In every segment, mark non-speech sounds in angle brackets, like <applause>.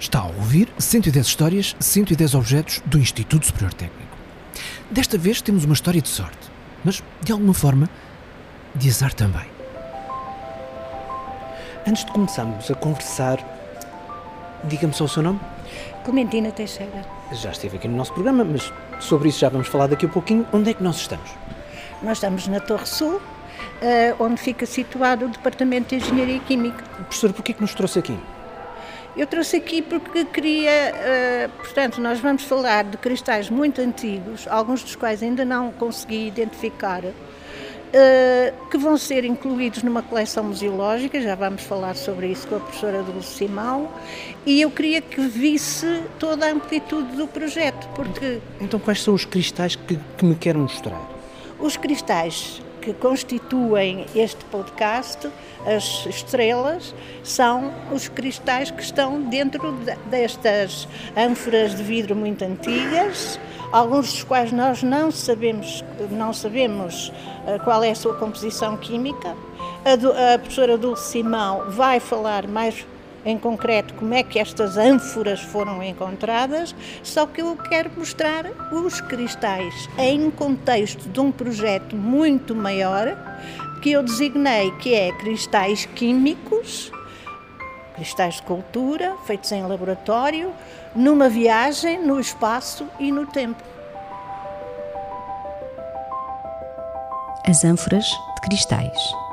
Está a ouvir 110 histórias, 110 objetos do Instituto Superior Técnico. Desta vez temos uma história de sorte, mas de alguma forma de azar também. Antes de começarmos a conversar, diga-me só o seu nome. Clementina Teixeira. Já esteve aqui no nosso programa, mas sobre isso já vamos falar daqui a pouquinho. Onde é que nós estamos? Nós estamos na Torre Sul, eh, onde fica situado o Departamento de Engenharia Química. Professor, porquê que nos trouxe aqui? Eu trouxe aqui porque queria, eh, portanto, nós vamos falar de cristais muito antigos, alguns dos quais ainda não consegui identificar, eh, que vão ser incluídos numa coleção museológica, já vamos falar sobre isso com a professora Dulce Simão, e eu queria que visse toda a amplitude do projeto, porque Então, quais são os cristais que, que me quer mostrar? os cristais que constituem este podcast, as estrelas, são os cristais que estão dentro de- destas ânforas de vidro muito antigas, alguns dos quais nós não sabemos, não sabemos eh, qual é a sua composição química. A, a professora Dulce Simão vai falar mais em concreto como é que estas ânforas foram encontradas, só que eu quero mostrar os cristais em contexto de um projeto muito maior que eu designei que é cristais químicos, cristais de cultura, feitos em laboratório, numa viagem no espaço e no tempo. As ânforas de cristais.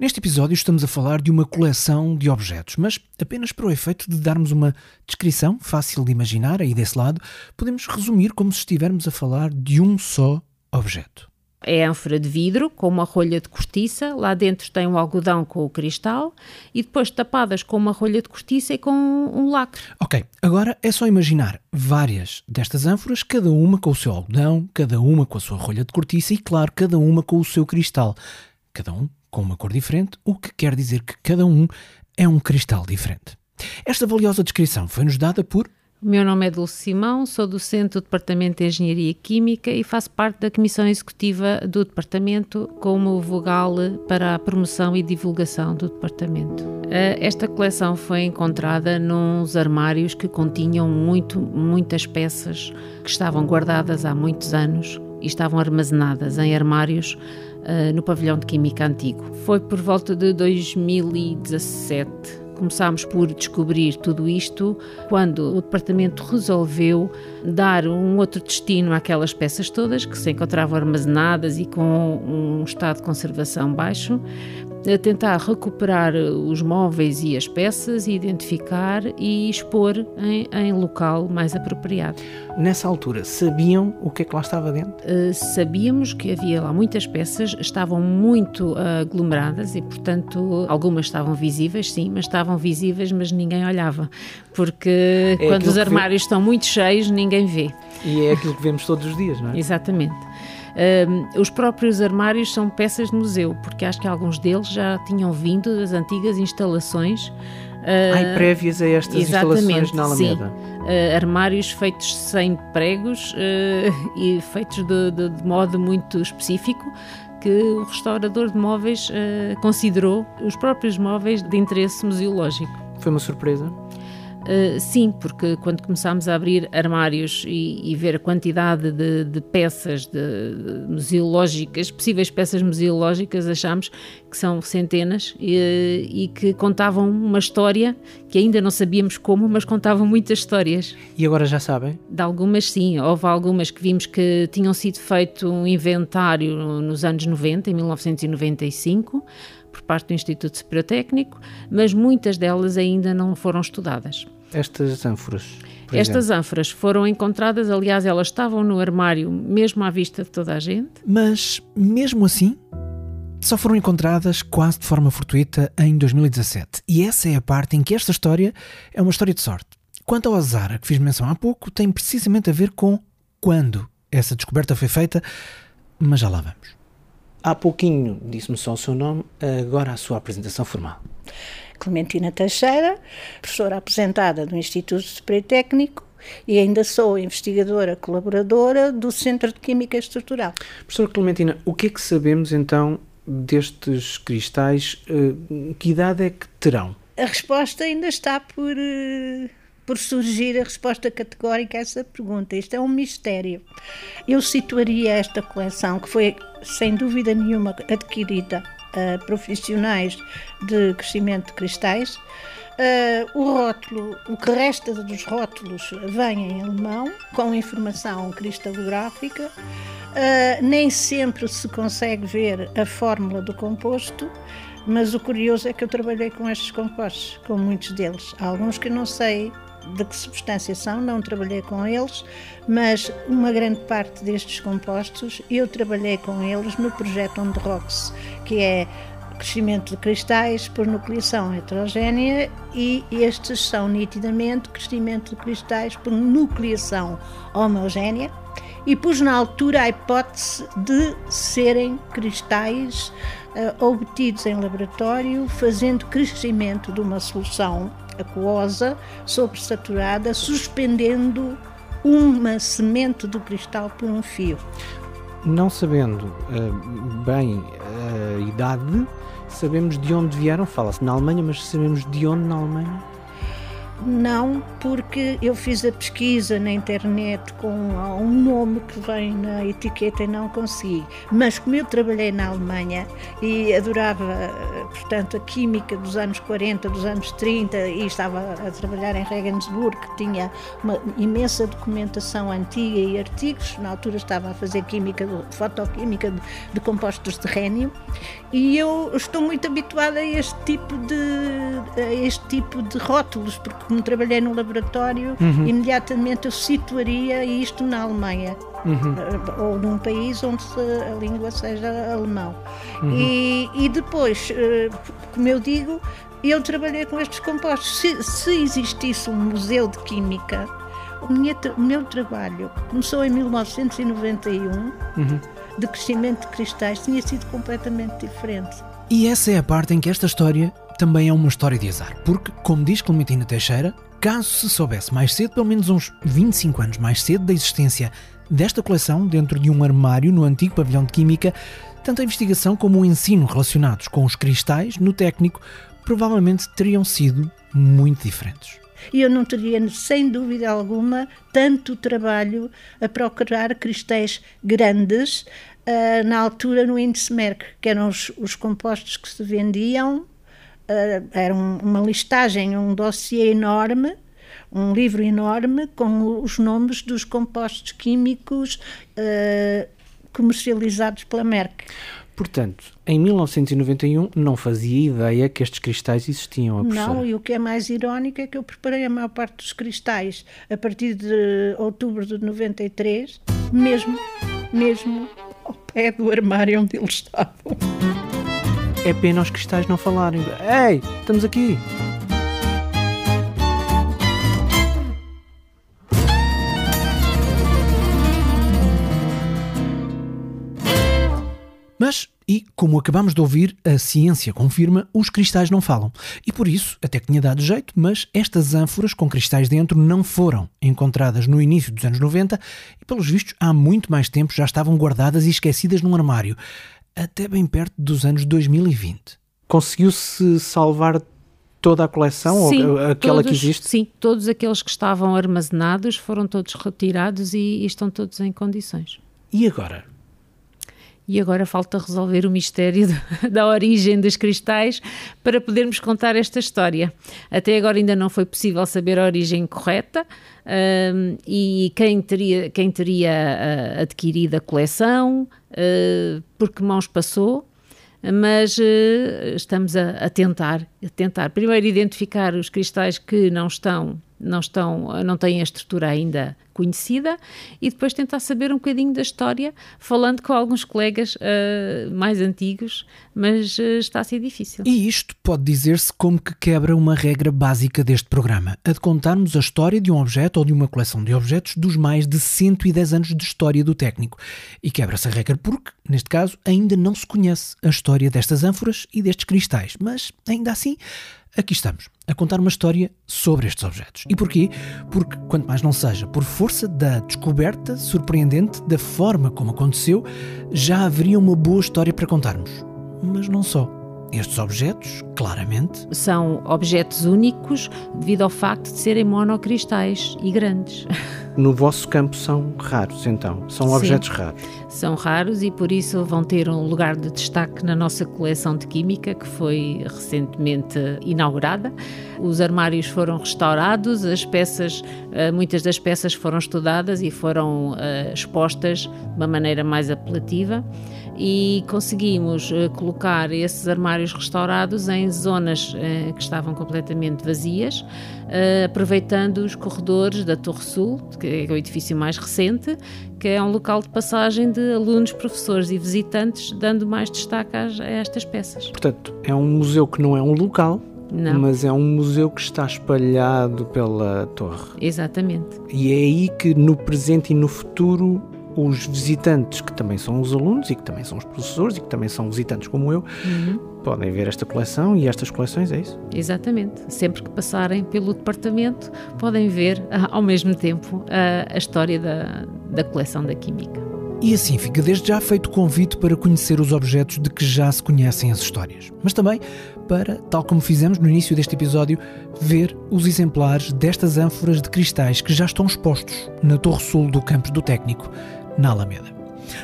Neste episódio estamos a falar de uma coleção de objetos, mas apenas para o efeito de darmos uma descrição fácil de imaginar, aí desse lado, podemos resumir como se estivermos a falar de um só objeto. É ânfora de vidro com uma rolha de cortiça, lá dentro tem um algodão com o cristal e depois tapadas com uma rolha de cortiça e com um lacre. Ok, agora é só imaginar várias destas ânforas, cada uma com o seu algodão, cada uma com a sua rolha de cortiça e, claro, cada uma com o seu cristal. Cada um com uma cor diferente, o que quer dizer que cada um é um cristal diferente. Esta valiosa descrição foi-nos dada por O meu nome é Dulce Simão, sou docente do Departamento de Engenharia Química e faço parte da Comissão Executiva do Departamento como vogal para a promoção e divulgação do Departamento. Eh, Esta coleção foi encontrada nos armários que continham muito, muitas peças que estavam guardadas há muitos anos e estavam armazenadas em armários eh, no pavilhão de Química Antigo. Foi por volta de 2017 Começámos por descobrir tudo isto quando o departamento resolveu dar um outro destino àquelas peças todas que se encontravam armazenadas e com um estado de conservação baixo, a tentar recuperar os móveis e as peças, identificar e expor em, em local mais apropriado. Nessa altura, sabiam o que é que lá estava dentro? Uh, sabíamos que havia lá muitas peças, estavam muito uh, aglomeradas e, portanto, algumas estavam visíveis, sim, mas estavam visíveis, mas ninguém olhava, porque É quando os que vê- armários estão muito cheios, ninguém vê. E é aquilo que vemos todos os dias, não é? Exatamente. Um, os próprios armários são peças de museu, porque acho que alguns deles já tinham vindo das antigas instalações. uh, Ai, prévias a estas instalações na sim. Alameda. Uh, armários feitos sem pregos uh, e feitos de, de- de modo muito específico que o restaurador de móveis uh, considerou os próprios móveis de interesse museológico. Foi uma surpresa. Uh, sim, porque quando começámos a abrir armários e, e ver a quantidade de, de peças de, de museológicas, possíveis peças museológicas, achámos que são centenas e, e que contavam uma história que ainda não sabíamos como, mas contavam muitas histórias. E agora já sabem? De algumas, sim. Houve algumas que vimos que tinham sido feito um inventário no- nos anos 90, em 1995, por parte do Instituto Superior Técnico, mas muitas delas ainda não foram estudadas. Estas ânforas. Estas exemplo. ânforas foram encontradas, aliás, elas estavam no armário, mesmo à vista de toda a gente. Mas, mesmo assim, só foram encontradas quase de forma fortuita em 2017. E essa é a parte em que esta história é uma história de sorte. Quanto ao azar a que fiz menção há pouco, tem precisamente a ver com quando essa descoberta foi feita, mas já lá vamos. Há pouquinho disse-me só o seu nome, agora a sua apresentação formal. Clementina Teixeira, professora aposentada do Instituto Superior Técnico e ainda sou investigadora colaboradora do Centro de Química Estrutural. Professora Clementina, o que é que sabemos então destes cristais, uh, que idade é que terão? A resposta ainda está por, uh, por surgir, a resposta categórica a essa pergunta. Isto é um mistério. Eu situaria esta coleção, que foi sem dúvida nenhuma adquirida a profissionais de crescimento de cristais, Uh, o rótulo, o que resta dos rótulos vem em alemão, com informação cristalográfica. Uh, nem sempre se consegue ver a fórmula do composto, mas o curioso é que eu trabalhei com estes compostos, com muitos deles. Há alguns que não sei de que substância são, não trabalhei com eles, mas uma grande parte destes compostos eu trabalhei com eles no projeto On The Rocks, que é crescimento de cristais por nucleação heterogénea e estes são nitidamente crescimento de cristais por nucleação homogénea e pus na altura a hipótese de serem cristais uh, obtidos em laboratório fazendo crescimento de uma solução aquosa sobresaturada, suspendendo uma semente do cristal por um fio. Não sabendo uh, bem a idade, Sabemos de onde vieram, fala-se na Alemanha, mas sabemos de onde na Alemanha? Não, porque eu fiz a pesquisa na internet com um nome que vem na etiqueta e não consegui. Mas como eu trabalhei na Alemanha e adorava, portanto, a química dos anos 40, dos anos 30 e estava a trabalhar em Regensburg, que tinha uma imensa documentação antiga e artigos, na altura estava a fazer química, fotoquímica de, de compostos de rênio e eu estou muito habituada a este tipo de, a este tipo de rótulos, porque como trabalhei no laboratório, uhum. imediatamente eu situaria isto na Alemanha. Uhum. Eh, ou num país onde a língua seja alemão. Uhum. E, e depois, eh, como eu digo, eu trabalhei com estes compostos. Se, se existisse um museu de química, o, minha, o meu trabalho começou em 1991, uhum. de crescimento de cristais, tinha sido completamente diferente. E essa é a parte em que esta história também é uma história de azar, porque, como diz Clementina Teixeira, caso se soubesse mais cedo, pelo menos uns 25 anos mais cedo, da existência desta coleção dentro de um armário no antigo pavilhão de Química, tanto a investigação como o ensino relacionados com os cristais no técnico provavelmente teriam sido muito diferentes. E eu não teria, sem dúvida alguma, tanto trabalho a procurar cristais grandes uh, na altura no índice Merck, que eram os, os compostos que se vendiam era um, uma listagem, um dossiê enorme, um livro enorme com os nomes dos compostos químicos uh, comercializados pela Merck. Portanto, em 1991 não fazia ideia que estes cristais existiam, Não, e o que é mais irónico é que eu preparei a maior parte dos cristais a partir de outubro de 93, mesmo, mesmo ao pé do armário onde eles estavam. É pena os cristais não falarem. Ei, estamos aqui! Mas, e como acabamos de ouvir, a ciência confirma, os cristais não falam. E por isso, até que tinha dado jeito, mas estas ânforas com cristais dentro não foram encontradas no início dos anos 90 e, pelos vistos, há muito mais tempo já estavam guardadas e esquecidas num armário até bem perto dos anos 2020. Conseguiu-se salvar toda a coleção sim, ou aquela todos, que existe? Sim, todos aqueles que estavam armazenados foram todos retirados e, e, estão todos em condições. E agora? E agora falta resolver o mistério <laughs> da origem dos cristais para podermos contar esta história. Até agora ainda não foi possível saber a origem correta um, e quem teria, quem teria uh, adquirido a coleção, uh, por que mãos passou, mas uh, estamos a, a, tentar, a tentar. Primeiro identificar os cristais que não estão, não estão, não têm a estrutura ainda conhecida e depois tentar saber um bocadinho da história, falando com alguns colegas uh, mais antigos, mas uh, está a ser difícil. E isto pode dizer-se como que quebra uma regra básica deste programa, a de contarmos a história de um objeto ou de uma coleção de objetos dos mais de 110 anos de história do técnico. E quebra-se a regra porque, neste caso, ainda não se conhece a história destas ânforas e destes cristais, mas ainda assim aqui estamos, a contar uma história sobre estes objetos. E porquê? Porque, quanto mais não seja, por força da descoberta surpreendente da forma como aconteceu, já haveria uma boa história para contarmos. mas não só. Estes objetos, claramente, São objetos únicos devido ao facto de serem monocristais e grandes. <laughs> No vosso campo são raros, então. São Sim. objetos raros. São raros e por isso vão ter um lugar de destaque na nossa coleção de química que foi recentemente inaugurada. Os armários foram restaurados, as peças, eh, muitas das peças foram estudadas e foram eh, expostas de uma maneira mais apelativa e conseguimos eh, colocar esses armários restaurados em zonas eh, que estavam completamente vazias, eh, aproveitando os corredores da Torre Sul, que é o edifício mais recente, que é um local de passagem de alunos, professores e visitantes, dando mais destaque a estas peças. Portanto, é um museu que não é um local, Não, mas é um museu que está espalhado pela torre. exatamente. E é aí que no presente e no futuro os visitantes, que também são os alunos e que também são os professores e que também são visitantes como eu, podem ver esta coleção e estas coleções, é isso? Exatamente. Sempre que passarem pelo departamento, podem ver <laughs> ah, ao mesmo tempo a, a história da, da coleção da Química. E assim fica desde já feito o convite para conhecer os objetos de que já se conhecem as histórias. Mas também para, tal como fizemos no início deste episódio, ver os exemplares destas ânforas de cristais que já estão expostos na Torre Sul do Campus do Técnico, na Alameda.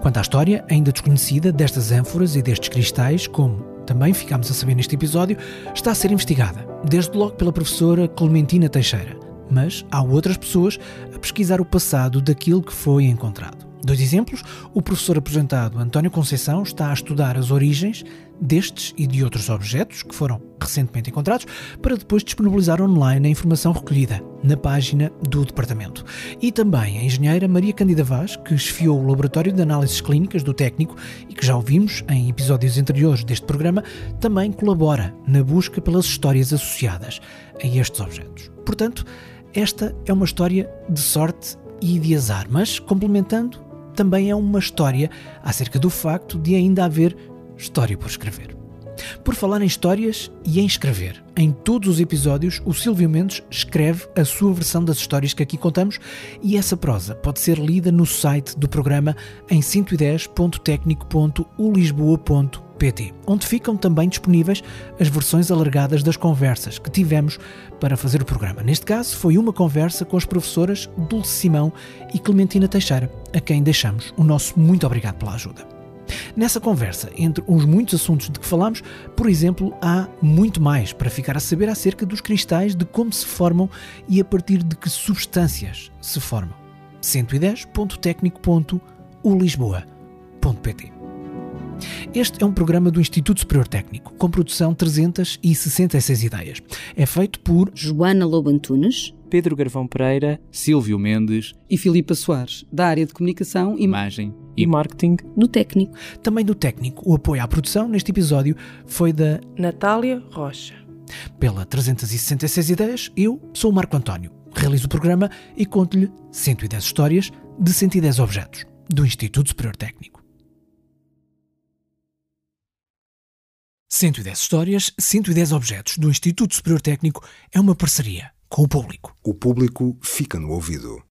Quanto à história ainda desconhecida destas ânforas e destes cristais, como também ficámos a saber neste episódio, está a ser investigada, desde logo pela professora Clementina Teixeira. Mas há outras pessoas a pesquisar o passado daquilo que foi encontrado. Dois exemplos: o professor aposentado António Conceição está a estudar as origens destes e de outros objetos que foram recentemente encontrados para depois disponibilizar online a informação recolhida na página do departamento. E também a engenheira Maria Cândida Vaz, que esfiou o laboratório de análises clínicas do técnico e que já ouvimos em episódios anteriores deste programa, também colabora na busca pelas histórias associadas a estes objetos. Portanto, esta é uma história de sorte e de azar, mas complementando, também é uma história acerca do facto de ainda haver história por escrever. Por falar em histórias e em escrever, em todos os episódios o Silvio Mendes escreve a sua versão das histórias que aqui contamos e essa prosa pode ser lida no site do programa em 110.tecnico.ulisboa.pt, onde ficam também disponíveis as versões alargadas das conversas que tivemos para fazer o programa. Neste caso, foi uma conversa com as professoras Dulce Simão e Clementina Teixeira, a quem deixamos o nosso muito obrigado pela ajuda. Nessa conversa, entre os muitos assuntos de que falamos, por exemplo, há muito mais para ficar a saber acerca dos cristais, de como se formam e a partir de que substâncias se formam. 110.tecnico.ulisboa.pt Este é um programa do Instituto Superior Técnico, com produção 366 ideias. É feito por Joana Lobo Antunes, Pedro Garvão Pereira, Silvio Mendes, e Filipa Soares, da área de comunicação e Imagem e marketing. do técnico. também do técnico. O apoio à produção neste episódio foi da Natália Rocha. Pela 366 Ideias, eu sou o Marco António. Realizo o programa e conto-lhe 110 histórias de 110 objetos do Instituto Superior Técnico. 110 histórias, 110 objetos do Instituto Superior Técnico é uma parceria com o público. O público fica no ouvido.